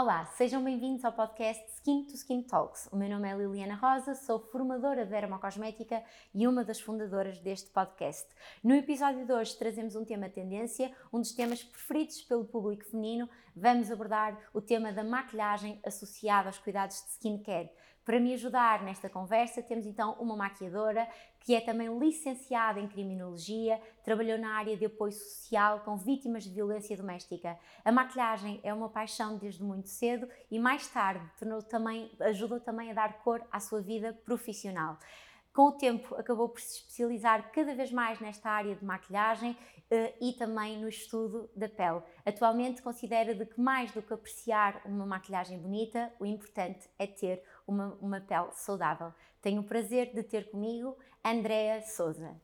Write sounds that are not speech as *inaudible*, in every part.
Olá, sejam bem-vindos ao podcast Skin to Skin Talks. O meu nome é Liliana Rosa, sou formadora de dermocosmética e uma das fundadoras deste podcast. No episódio de hoje trazemos um tema tendência, um dos temas preferidos pelo público feminino. Vamos abordar o tema da maquilhagem associada aos cuidados de skincare. Para me ajudar nesta conversa, temos então uma maquiadora que é também licenciada em criminologia, trabalhou na área de apoio social com vítimas de violência doméstica. A maquilhagem é uma paixão desde muito cedo e mais tarde tornou também, ajudou também a dar cor à sua vida profissional. Com o tempo, acabou por se especializar cada vez mais nesta área de maquilhagem uh, e também no estudo da pele. Atualmente, considera de que mais do que apreciar uma maquilhagem bonita, o importante é ter uma, uma pele saudável. Tenho o prazer de ter comigo Andrea Souza.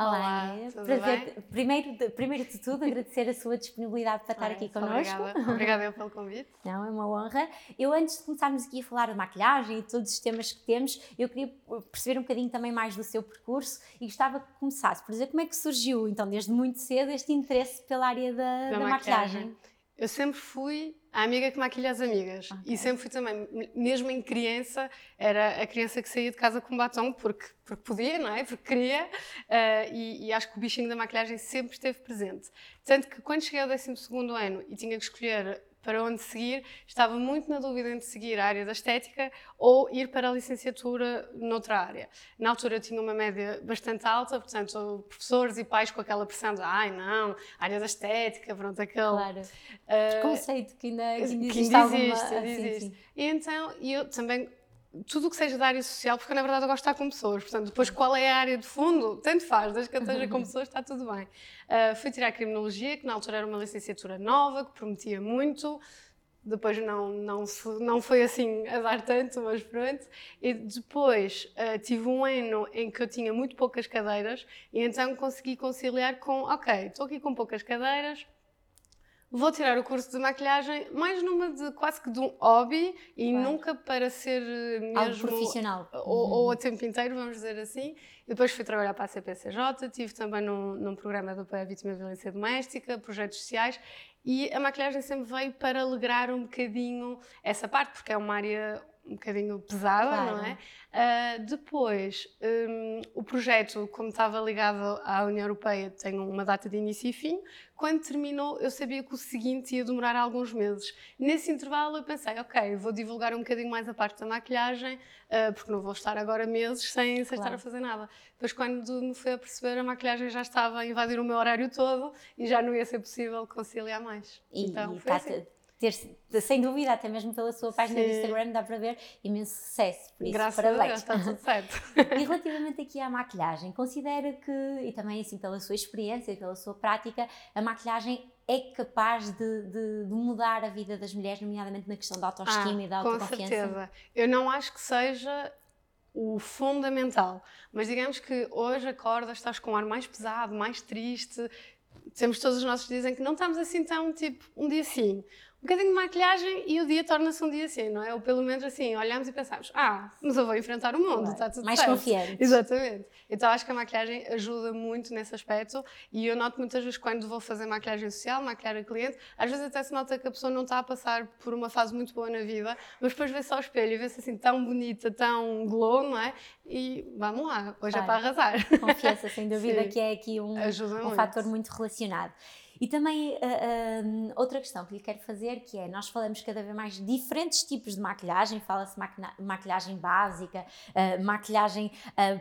Olá, Olá prazer. Primeiro, de, primeiro de tudo, agradecer a sua disponibilidade para estar aqui connosco. Obrigada, obrigada pelo convite. *laughs* Não, é uma honra. Eu, antes de começarmos aqui a falar de maquilhagem e todos os temas que temos, eu queria perceber um bocadinho também mais do seu percurso e gostava que começasse por dizer como é que surgiu, então, desde muito cedo, este interesse pela área da, da, da maquilhagem. maquilhagem. Eu sempre fui a amiga que maquilha as amigas. Okay. E sempre fui também, mesmo em criança, era a criança que saía de casa com batom porque, porque podia, não é? Porque queria. Uh, e, e, acho que o bichinho da maquilhagem sempre esteve presente. Tanto que quando cheguei ao 12 ano e tinha que escolher para onde seguir, estava muito na dúvida entre seguir a área da estética ou ir para a licenciatura noutra área. Na altura eu tinha uma média bastante alta, portanto, professores e pais com aquela pressão de ai não, área da estética, pronto, aquele... Claro, uh, conceito que ainda, que ainda existe, que ainda existe, alguma... existe. Sim, sim. E então, eu também tudo o que seja da área social, porque na verdade eu gosto de estar com pessoas, portanto, depois qual é a área de fundo, tanto faz, desde que eu esteja com pessoas está tudo bem. Uh, fui tirar Criminologia, que na altura era uma licenciatura nova, que prometia muito, depois não, não, não foi assim a dar tanto, mas pronto. E depois uh, tive um ano em que eu tinha muito poucas cadeiras, e então consegui conciliar com, ok, estou aqui com poucas cadeiras, Vou tirar o curso de maquilhagem mais numa de quase que de um hobby e claro. nunca para ser eh, mesmo algo profissional ou, uhum. ou a tempo inteiro, vamos dizer assim. Depois fui trabalhar para a CPCJ, tive também num, num programa de apoio à vítima de violência doméstica, projetos sociais e a maquilhagem sempre veio para alegrar um bocadinho essa parte, porque é uma área um bocadinho pesada, claro. não é? Uh, depois, um, o projeto, como estava ligado à União Europeia, tem uma data de início e fim. Quando terminou, eu sabia que o seguinte ia demorar alguns meses. Nesse intervalo, eu pensei, ok, vou divulgar um bocadinho mais a parte da maquilhagem, uh, porque não vou estar agora meses sem, sem claro. estar a fazer nada. Depois, quando me fui a perceber, a maquilhagem já estava a invadir o meu horário todo e já não ia ser possível conciliar mais. E, então, e assim ter, sem dúvida, até mesmo pela sua página Sim. do Instagram, dá para ver imenso sucesso. Por isso, Graças parabéns. está tudo certo. *laughs* e relativamente aqui à maquilhagem, considera que, e também assim pela sua experiência e pela sua prática, a maquilhagem é capaz de, de, de, mudar a vida das mulheres, nomeadamente na questão da autoestima ah, e da autoconfiança? Com certeza. Eu não acho que seja o fundamental, mas digamos que hoje acordas, estás com um ar mais pesado, mais triste, temos todos os nossos dias em que não estamos assim tão, tipo, um dia sim, um bocadinho de maquilhagem e o dia torna-se um dia assim, não é? Ou pelo menos assim, olhamos e pensamos, ah, mas eu vou enfrentar o mundo, claro. está tudo Mais certo. confiante. Exatamente. Então acho que a maquilhagem ajuda muito nesse aspecto e eu noto muitas vezes quando vou fazer maquilhagem social, maquilhar a cliente, às vezes até se nota que a pessoa não está a passar por uma fase muito boa na vida, mas depois vê-se ao espelho e vê-se assim tão bonita, tão glow, não é? E vamos lá, hoje claro. é para arrasar. Confiança, sem dúvida, *laughs* Sim. que é aqui um, um fator muito relacionado. E também uh, uh, outra questão que lhe quero fazer, que é, nós falamos cada vez mais de diferentes tipos de maquilhagem, fala-se maquilhagem básica, uh, maquilhagem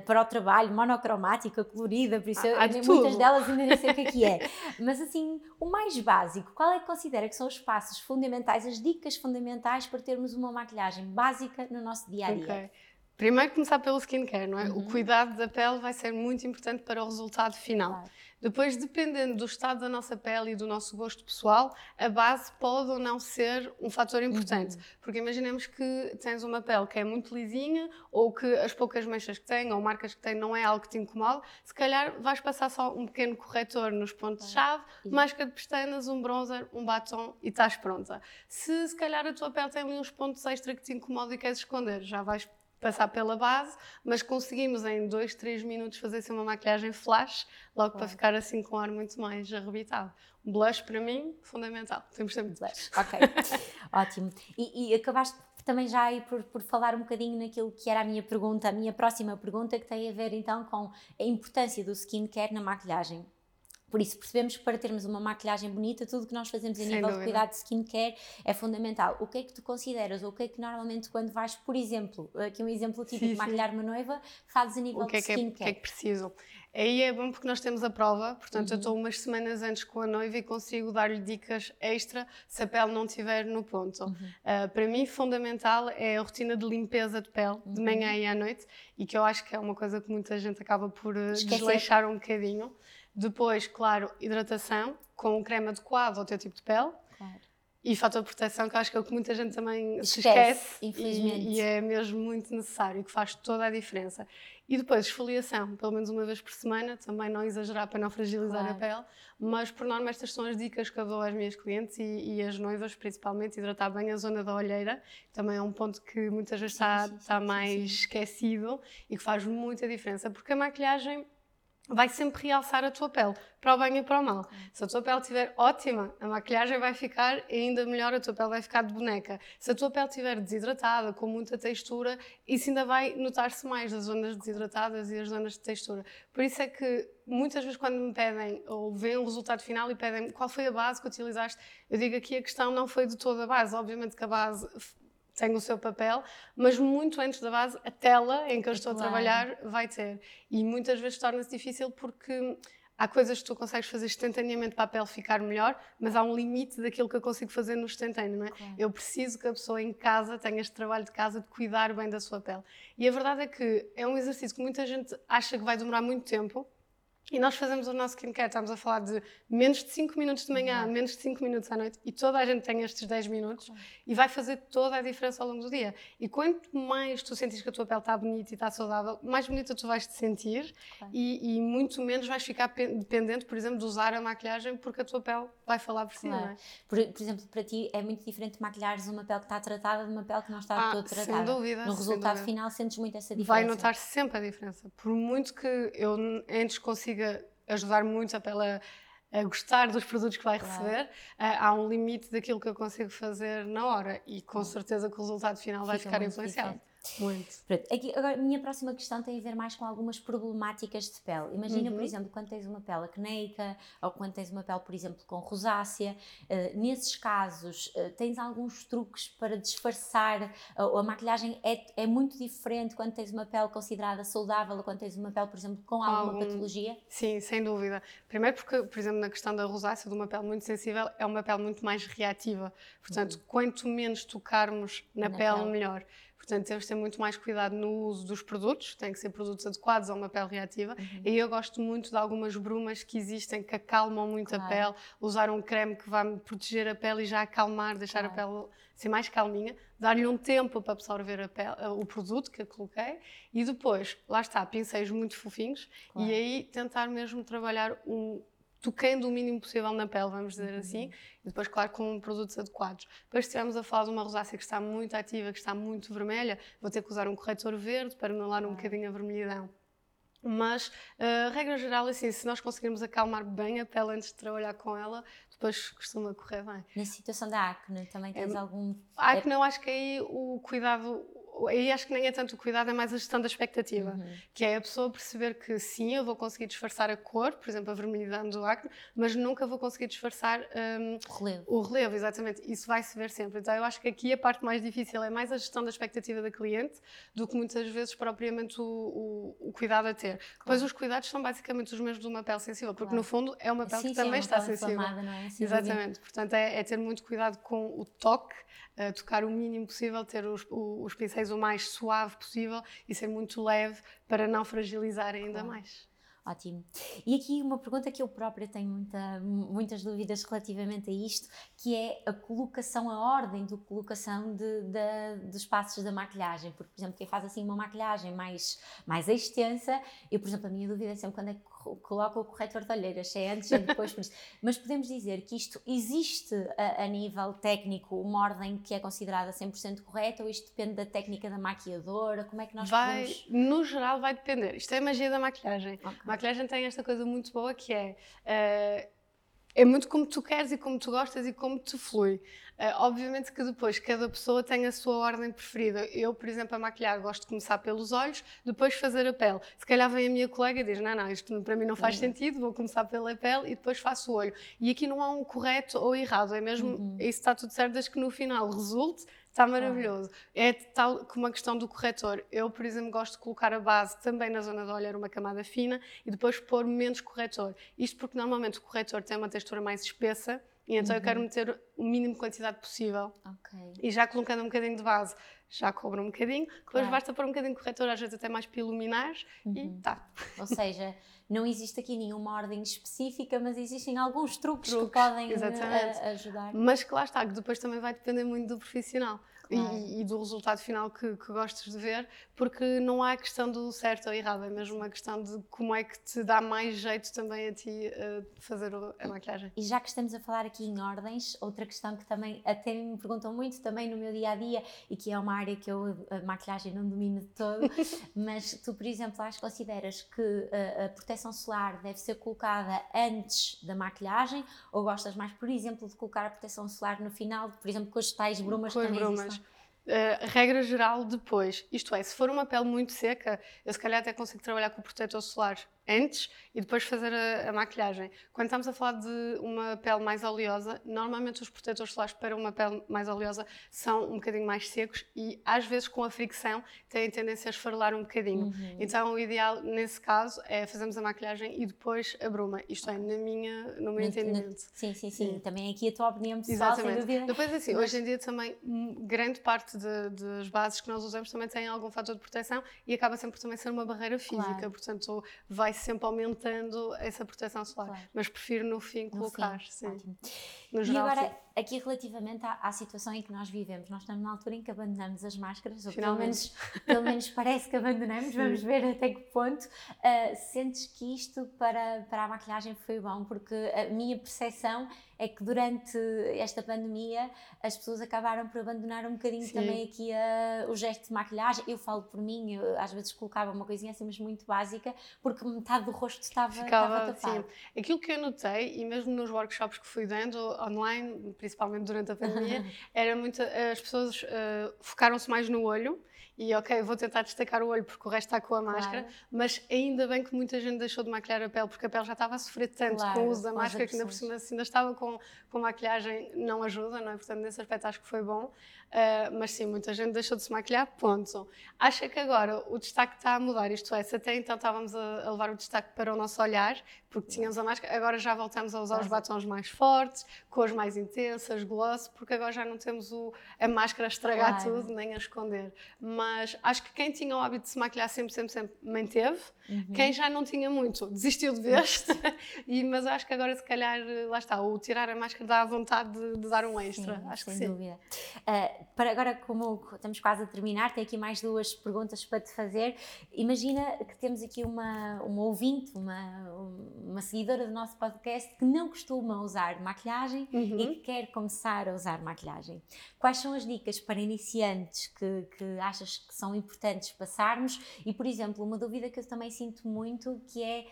para o trabalho, monocromática, colorida, por isso ah, eu, muitas delas ainda nem sei o que é que é. *laughs* Mas assim, o mais básico, qual é que considera que são os passos fundamentais, as dicas fundamentais para termos uma maquilhagem básica no nosso dia-a-dia? -dia? Okay. Primeiro começar pelo skincare, não é? Uhum. O cuidado da pele vai ser muito importante para o resultado final. Claro. Depois, dependendo do estado da nossa pele e do nosso gosto pessoal, a base pode ou não ser um fator importante. Uhum. Porque imaginemos que tens uma pele que é muito lisinha ou que as poucas manchas que tem ou marcas que tem não é algo que te incomoda, se calhar vais passar só um pequeno corretor nos pontos-chave, uhum. máscara de pestanas, um bronzer, um batom e estás pronta. Se se calhar a tua pele tem ali uns pontos extra que te incomodam e queres esconder, já vais passar pela base, mas conseguimos em 2, 3 minutos fazer assim uma maquilhagem flash, logo para ficar assim com um ar muito mais arrebitado. Blush para mim, fundamental. Temos sempre blush. Ok, *laughs* ótimo. E, e, acabaste também já aí por, por falar um bocadinho naquilo que era a minha pergunta, a minha próxima pergunta, que tem a ver então com a importância do skincare na maquilhagem. Por isso, percebemos que para termos uma maquilhagem bonita, tudo que nós fazemos a Sem nível dúvida. de cuidado de skincare é fundamental. O que é que tu consideras? Ou o que é que normalmente, quando vais, por exemplo, aqui um exemplo típico, sim, maquilhar uma noiva, fazes a nível o que é de skincare? o que é que preciso? Aí é bom porque nós temos a prova, portanto, uhum. eu estou umas semanas antes com a noiva e consigo dar-lhe dicas extra se a pele não estiver no ponto. Uhum. Uh, para mim, fundamental é a rotina de limpeza de pele, uhum. de manhã e à noite, e que eu acho que é uma coisa que muita gente acaba por uh, desleixar um bocadinho. Depois, claro, hidratação com o creme adequado ao teu tipo de pele. Claro. E fator de proteção, que eu acho que é o que muita gente também esquece, se esquece infelizmente. E, e, é mesmo muito necessário, que faz toda a diferença. E depois, esfoliação, pelo menos uma vez por semana, também não exagerar para não fragilizar claro. a pele, mas por norma estas são as dicas que eu dou às minhas clientes e, e as noivas, principalmente, hidratar bem a zona da olheira, também é um ponto que muitas vezes sim, está, sim, sim, está mais esquecido e que faz muita diferença, porque a maquilhagem vai sempre realçar a tua pele, para o bem e para o mal. Se a tua pele estiver ótima, a maquilhagem vai ficar ainda melhor, a tua pele vai ficar de boneca. Se a tua pele estiver desidratada, com muita textura, isso ainda vai notar-se mais, as zonas desidratadas e as zonas de textura. Por isso é que muitas vezes quando me pedem ou veem o resultado final e pedem qual foi a base que utilizaste, eu digo aqui a questão não foi de toda a base, obviamente que a base tem o seu papel, mas muito antes da base, a tela em que eu estou claro. a trabalhar vai ter. E muitas vezes torna-se difícil porque há coisas que tu consegues fazer instantaneamente para a pele ficar melhor, mas há um limite daquilo que eu consigo fazer no instantâneo, não é? Claro. Eu preciso que a pessoa em casa tenha este trabalho de casa de cuidar bem da sua pele. E a verdade é que é um exercício que muita gente acha que vai demorar muito tempo, e nós fazemos o nosso skincare, estamos a falar de menos de 5 minutos de manhã, uhum. menos de 5 minutos à noite, e toda a gente tem estes 10 minutos, uhum. e vai fazer toda a diferença ao longo do dia. E quanto mais tu sentes que a tua pele está bonita e está saudável, mais bonita tu vais te sentir, uhum. e, e, muito menos vais ficar dependente, por exemplo, de usar a maquilhagem, porque a tua pele vai falar por si, claro. não é? Por, por, exemplo, para ti é muito diferente maquilhares uma pele que está tratada de uma pele que não está ah, toda tratada. Sem dúvida. No resultado dúvida. final sentes muito essa diferença. Vai notar sempre a diferença. Por muito que eu antes consiga ajudar muito a pele a, gostar dos produtos que vai claro. receber, uh, há um limite daquilo que eu consigo fazer na hora e com certeza que o resultado final Fica vai ficar influenciado. Muito. Pronto. Aqui, agora, a minha próxima questão tem a ver mais com algumas problemáticas de pele. Imagina, uhum. por exemplo, quando tens uma pele acneica ou quando tens uma pele, por exemplo, com rosácea. Uh, nesses casos, uh, tens alguns truques para disfarçar? Uh, a maquilhagem é, é muito diferente quando tens uma pele considerada saudável ou quando tens uma pele, por exemplo, com alguma Algum... patologia? Sim, sem dúvida. Primeiro porque, por exemplo, na questão da rosácea, de uma pele muito sensível, é uma pele muito mais reativa. Portanto, uhum. quanto menos tocarmos na, na pele, pele, melhor. Portanto, temos de ter muito mais cuidado no uso dos produtos, tem que ser produtos adequados a uma pele reativa. Uhum. E eu gosto muito de algumas brumas que existem que acalmam muito claro. a pele, usar um creme que vai proteger a pele e já acalmar, deixar claro. a pele ser mais calminha, dar-lhe um tempo para absorver pele, o produto que eu coloquei e depois, lá está, pincéis muito fofinhos claro. e aí tentar mesmo trabalhar um, tocando o mínimo possível na pele, vamos dizer uhum. assim, e depois, claro, com produtos adequados. Depois, se estivermos a falar de uma rosácea que está muito ativa, que está muito vermelha, vou ter que usar um corretor verde para anular um bocadinho a vermelhidão. Mas, uh, regra geral, assim, se nós conseguirmos acalmar bem a pele antes de trabalhar com ela, depois costuma correr bem. Na situação da acne, também tens é, algum... A acne, eu acho que aí o cuidado aí acho que nem é tanto o cuidado, é mais a gestão da expectativa. Uhum. Que é a pessoa perceber que sim, eu vou conseguir disfarçar a cor, por exemplo, a vermelhidade do acne, mas nunca vou conseguir disfarçar um, o, relevo. o relevo. Exatamente. Isso vai se ver sempre. Então eu acho que aqui a parte mais difícil é mais a gestão da expectativa da cliente do que muitas vezes propriamente o, o, o cuidado a ter. Claro. Depois os cuidados são basicamente os mesmos de uma pele sensível, porque claro. no fundo é uma pele sim, que sim, também é está sensível. Não é? Sim, Exatamente. Portanto, é, é, ter muito cuidado com o toque, uh, tocar o mínimo possível, ter os, os pincéis o mais suave possível e ser muito leve para não fragilizar ainda claro. mais. Ótimo. E aqui uma pergunta que eu própria tenho muita, muitas dúvidas relativamente a isto, que é a colocação, a ordem de colocação de, de, dos passos da maquilhagem. Porque, por exemplo, quem faz assim uma maquilhagem mais, mais extensa, eu, por exemplo, a minha dúvida é sempre quando é que coloca o corretor de olheiras, é antes e depois por isso. Mas podemos dizer que isto existe a, a, nível técnico, uma ordem que é considerada 100% correta ou isto depende da técnica da maquiadora? Como é que nós vai, podemos... No geral vai depender. Isto é a magia da maquilhagem. Okay. A maquilhagem tem esta coisa muito boa que é... Uh, é muito como tu queres e como tu gostas e como te flui. Uh, obviamente que depois cada pessoa tem a sua ordem preferida. Eu, por exemplo, a maquilhar gosto de começar pelos olhos, depois fazer a pele. Se calhar vem a minha colega e diz: Não, não, isto para mim não faz uhum. sentido, vou começar pela pele e depois faço o olho. E aqui não há um correto ou errado, é mesmo uhum. isso está tudo certo, desde que no final resulte Está maravilhoso. É tal como a questão do corretor. Eu, por exemplo, gosto de colocar a base também na zona do olho, uma camada fina, e depois pôr menos corretor. Isto porque normalmente o corretor tem uma textura mais espessa, e então uhum. eu quero meter o mínimo de quantidade possível. Okay. E já colocando um bocadinho de base, já cobra um bocadinho. Depois claro. basta pôr um bocadinho de corretor, às vezes até mais para iluminar, uhum. e tá. Ou seja, não existe aqui nenhuma ordem específica, mas existem alguns truques, truques que podem eh, ajudar. Mas que lá está, que depois também vai depender muito do profissional e, e, do resultado final que, que gostes de ver, porque não há questão do certo ou errado, é mesmo uma questão de como é que te dá mais jeito também a ti uh, fazer a maquilhagem. E já que estamos a falar aqui em ordens, outra questão que também até me perguntam muito também no meu dia a dia e que é uma área que eu a maquilhagem não domino de todo, *laughs* mas tu, por exemplo, acho que consideras que a, a proteção solar deve ser colocada antes da maquilhagem ou gostas mais, por exemplo, de colocar a proteção solar no final, por exemplo, com as tais brumas com que também brumas. Uh, regra geral depois. Isto é, se for uma pele muito seca, eu se calhar até consigo trabalhar com o protetor solar antes e depois fazer a, a, maquilhagem. Quando estamos a falar de uma pele mais oleosa, normalmente os protetores solares para uma pele mais oleosa são um bocadinho mais secos e às vezes com a fricção têm tendência a esfarelar um bocadinho. Uhum. Então o ideal nesse caso é fazermos a maquilhagem e depois a bruma. Isto é, na minha, no meu entendimento. Sim, sim, sim, sim, Também aqui a tua opinião pessoal, Exatamente. Depois assim, Mas... hoje em dia também grande parte de, das bases que nós usamos também têm algum fator de proteção e acaba sempre também ser uma barreira física, claro. portanto vai sempre aumentando essa proteção solar. Claro. Mas prefiro no fim no colocar, fim. sim. Ótimo. No geral, e agora, sim. Aqui relativamente à, à, situação em que nós vivemos, nós estamos na altura em que abandonamos as máscaras, ou pelo menos, pelo menos parece que abandonamos, *laughs* vamos ver até que ponto. Uh, sentes que isto para, para a maquilhagem foi bom? Porque a minha percepção é que durante esta pandemia as pessoas acabaram por abandonar um bocadinho Sim. também aqui a, o gesto de maquilhagem. Eu falo por mim, eu, às vezes colocava uma coisinha assim, mas muito básica, porque metade do rosto estava, Ficava, estava tapado. Sim. Aquilo que eu notei, e mesmo nos workshops que fui dando online, principalmente durante a pandemia, *laughs* era muito. As pessoas uh, focaram-se mais no olho e ok, vou tentar destacar o olho porque o resto está com a claro. máscara, mas ainda bem que muita gente deixou de maquilhar a pele porque a pele já estava a sofrer tanto claro, com o uso da máscara que ainda por cima ainda estava com, com maquilhagem, não ajuda, não é? Portanto, nesse aspecto acho que foi bom. Uh, mas sim, muita gente deixou de se maquilhar, ponto. Acha que agora o destaque está a mudar, isto é, se até então estávamos a, a levar o destaque para o nosso olhar, porque tínhamos a máscara, agora já voltamos a usar os batons mais fortes, cores mais intensas, gloss, porque agora já não temos o, a máscara a estragar claro. tudo, nem a esconder. Mas acho que quem tinha o hábito de se maquilhar sempre, sempre, sempre, manteve. Uhum. Quem já não tinha muito, desistiu de vez. *laughs* e, mas acho que agora, se calhar, lá está, o tirar a máscara dá a vontade de, de dar um extra. Sim, acho sem que sim. dúvida. Uh, para agora, como estamos quase a terminar, tenho aqui mais duas perguntas para te fazer. Imagina que temos aqui uma, uma ouvinte, uma, uma seguidora do nosso podcast que não costuma usar maquilhagem uhum. e que quer começar a usar maquilhagem. Quais são as dicas para iniciantes que, que achas que são importantes passarmos? E, por exemplo, uma dúvida que eu também sinto muito que é.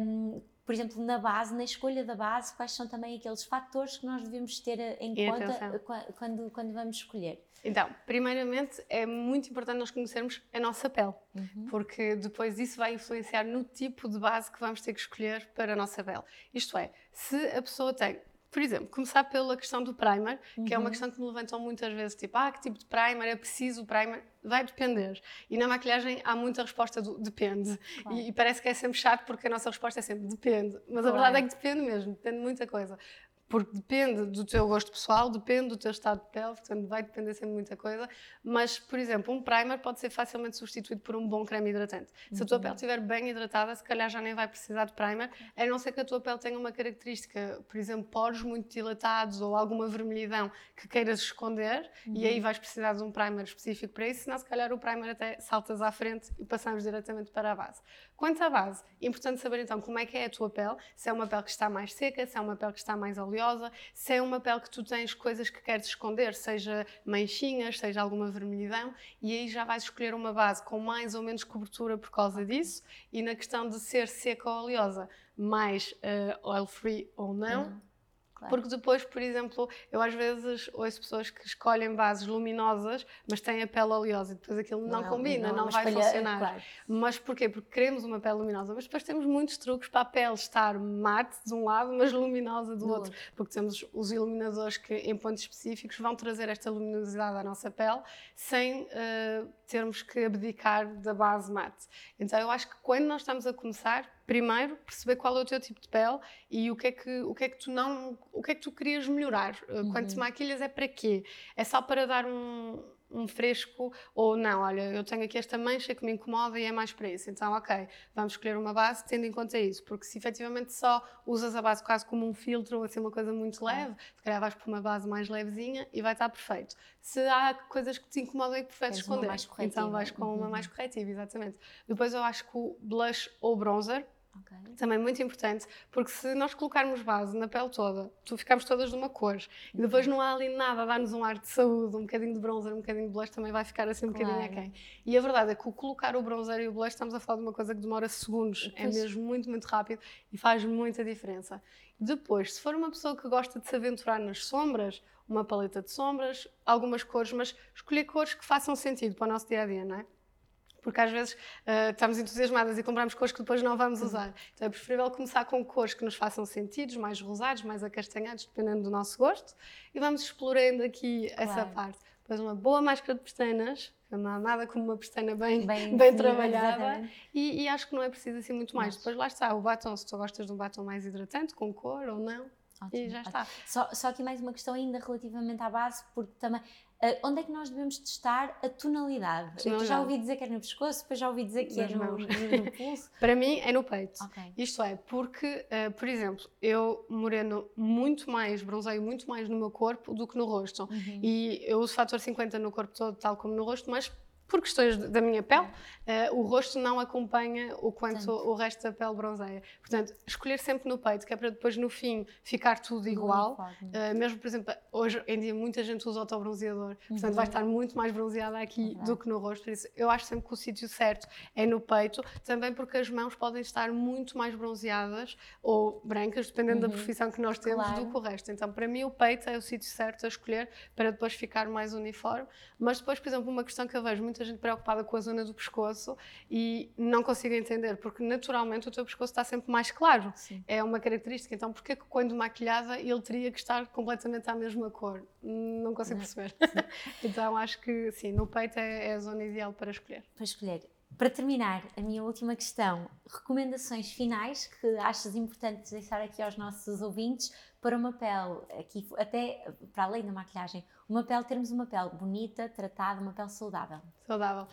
Um, por exemplo, na base, na escolha da base, quais são também aqueles fatores que nós devemos ter em e conta atenção. quando, quando vamos escolher? Então, primeiramente é muito importante nós conhecermos a nossa pele, uhum. porque depois isso vai influenciar no tipo de base que vamos ter que escolher para a nossa pele. Isto é, se a pessoa tem por exemplo, começar pela questão do primer, uhum. que é uma uhum. questão que me levantam muitas vezes, tipo, ah, que tipo de primer é preciso o primer? Vai depender. E na maquilhagem há muita resposta do depende. Claro. E, e, parece que é sempre chato porque a nossa resposta é sempre depende. Mas claro. a verdade é que depende mesmo, depende de muita coisa porque depende do teu gosto pessoal, depende do teu estado de pele, portanto vai depender sempre de muita coisa, mas, por exemplo, um primer pode ser facilmente substituído por um bom creme hidratante. Se a tua uhum. pele estiver bem hidratada, se calhar já nem vai precisar de primer, a não ser que a tua pele tenha uma característica, por exemplo, poros muito dilatados ou alguma vermelhidão que queiras esconder, uhum. e aí uhum. vais precisar de um primer específico para isso, senão se calhar o primer até saltas à frente e passamos diretamente para a base. Quanto à base, é importante saber então como é que é a tua pele, se é uma pele que está mais seca, se é uma pele que está mais oleosa, se é uma pele que tu tens coisas que queres esconder, seja manchinhas, seja alguma vermelhidão, e aí já vais escolher uma base com mais ou menos cobertura por causa disso, e na questão de ser seca ou oleosa, mais uh, oil free ou não. Uhum Claro. Porque depois, por exemplo, eu às vezes ouço pessoas que escolhem bases luminosas, mas têm a pele oleosa e depois aquilo não, não combina, não, não vai espalha, funcionar. Claro. Mas porquê? Porque queremos uma pele luminosa, mas depois temos muitos truques para a pele estar mate de um lado, mas luminosa do, do outro. outro. Porque temos os iluminadores que, em pontos específicos, vão trazer esta luminosidade à nossa pele sem uh, termos que abdicar da base mate. Então eu acho que quando nós estamos a começar, primeiro perceber qual é o teu tipo de pele e o que é que, o que, é que tu não, o que é que tu querias melhorar. Uhum. Quando te maquilhas é para quê? É só para dar um, um fresco ou não, olha, eu tenho aqui esta mancha que me incomoda e é mais para isso. Então, ok, vamos escolher uma base tendo em conta isso, porque se efetivamente só usas a base quase como um filtro ou assim uma coisa muito leve, se calhar vais para uma base mais levezinha e vai estar perfeito. Se há coisas que te incomodam e que preferes esconder, então vais com uma uhum. mais corretiva, exatamente. Depois eu acho que o blush ou bronzer Okay. Também muito importante, porque se nós colocarmos base na pele toda, tu ficamos todas de uma cor e depois não há ali nada a dar-nos um ar de saúde, um bocadinho de bronzer, um bocadinho de blush também vai ficar assim um claro. bocadinho aquém. E a verdade é que o colocar o bronzer e o blush estamos a falar de uma coisa que demora segundos, é mesmo muito, muito rápido e faz muita diferença. Depois, se for uma pessoa que gosta de se aventurar nas sombras, uma paleta de sombras, algumas cores, mas escolher cores que façam sentido para o nosso dia a dia, não é? Porque às vezes uh, estamos entusiasmadas e compramos cores que depois não vamos usar. Então é preferível começar com cores que nos façam sentido, mais rosados, mais acastanhados, dependendo do nosso gosto, e vamos explorando aqui claro. essa parte. Depois uma boa máscara de pestanas, nada como uma pestana bem, bem, *laughs* bem trabalhada e, e, acho que não é preciso assim muito mais. Mas... Depois lá está, o batom, se tu gostas de um batom mais hidratante, com cor ou não, Ótimo, e já está. Só, só aqui mais uma questão ainda relativamente à base, porque também Uh, onde é que nós devemos testar a tonalidade? tonalidade. Eu já ouvi dizer que é no pescoço, depois já ouvi dizer que Nas é no, no, pulso. *laughs* Para mim é no peito. Okay. Isto é, porque, uh, por exemplo, eu moreno muito mais, bronzeio muito mais no meu corpo do que no rosto. Uhum. E eu uso fator 50 no corpo todo, tal como no rosto, mas por questões da minha pele, uh, o rosto não acompanha o quanto o resto da pele bronzeia. Portanto, escolher sempre no peito, que é para depois no fim ficar tudo igual. Uh, mesmo, por exemplo, hoje em dia muita gente usa autobronzeador, portanto uhum. vai estar muito mais bronzeada aqui do que no rosto. Por isso, eu acho sempre que o sítio certo é no peito, também porque as mãos podem estar muito mais bronzeadas ou brancas, dependendo uhum. da profissão que nós temos, claro. do que o resto. Então, para mim, o peito é o sítio certo a escolher para depois ficar mais uniforme. Mas depois, por exemplo, uma questão que eu vejo muito muita gente preocupada com a zona do pescoço e não consigo entender, porque naturalmente o teu pescoço está sempre mais claro. Sim. É uma característica. Então, porquê que quando maquilhada ele teria que estar completamente à mesma cor? Não consigo perceber. *laughs* então, acho que sim, no peito é, é a zona ideal para escolher. Para escolher. Para terminar, a minha última questão: recomendações finais que achas importantes deixar aqui aos nossos ouvintes para uma pele, aqui até para além da maquilhagem, uma pele, termos uma pele bonita, tratada, uma pele saudável. Saudável.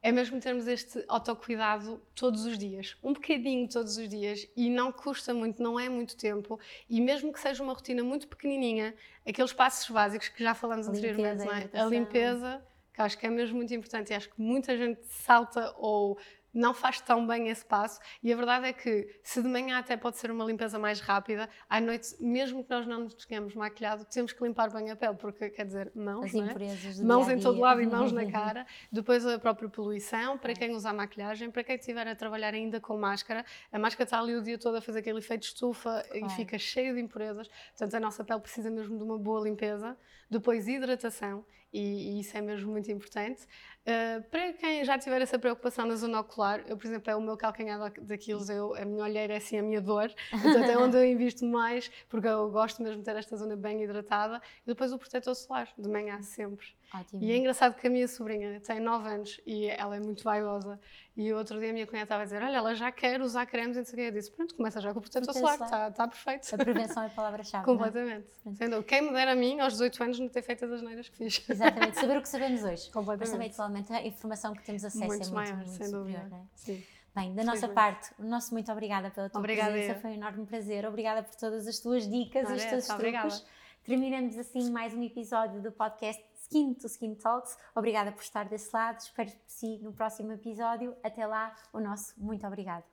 É mesmo termos este autocuidado todos os dias, um bocadinho todos os dias e não custa muito, não é muito tempo e mesmo que seja uma rotina muito pequenininha, aqueles passos básicos que já falamos anteriormente, não é? A limpeza, acho que é mesmo muito importante e acho que muita gente salta ou não faz tão bem esse passo. E a verdade é que se de manhã até pode ser uma limpeza mais rápida, à noite, mesmo que nós não nos tenhamos maquilhado, temos que limpar bem a pele, porque quer dizer, mãos, é? mãos em todo lado e mãos na cara, depois a própria poluição, para quem usa a maquilhagem, para quem estiver a trabalhar ainda com máscara, a máscara está ali o dia todo a fazer aquele efeito de estufa claro. e fica cheio de impurezas, portanto a nossa pele precisa mesmo de uma boa limpeza, depois hidratação e, e isso é mesmo muito importante. Uh, para quem já tiver essa preocupação na zona ocular, eu, por exemplo, é o meu calcanhar daqueles, eu, a minha olheira é assim a minha dor, então é onde eu invisto mais, porque eu gosto mesmo de ter esta zona bem hidratada, e depois o protetor solar, de manhã sempre. Ótimo. E é engraçado que a minha sobrinha tem 9 anos e ela é muito vaidosa. E outro dia a minha cunhada estava a dizer: Olha, ela já quer usar cremes e não sei o quê. Eu disse: Pronto, começa já com o protetor solar, está tá perfeito. A prevenção é a palavra-chave. é? Completamente. Dúvida. Quem me dera a mim, aos 18 anos, não ter feito as neiras que fiz. Exatamente, saber o que sabemos hoje. Mas Completamente. também, atualmente, a informação que temos acesso Muito é muito, maior, muito sem superior. dúvida. não é? Sim. Bem, da nossa Felizmente. parte, o nosso muito obrigada pela tua Obrigada, presença, eu. foi um enorme prazer. Obrigada por todas as tuas dicas, Ora, os teus truques. obrigada. Terminamos assim mais um episódio do podcast Skin to Skin Talks. Obrigada por estar desse lado. Espero por si no próximo episódio. Até lá, o nosso muito obrigado.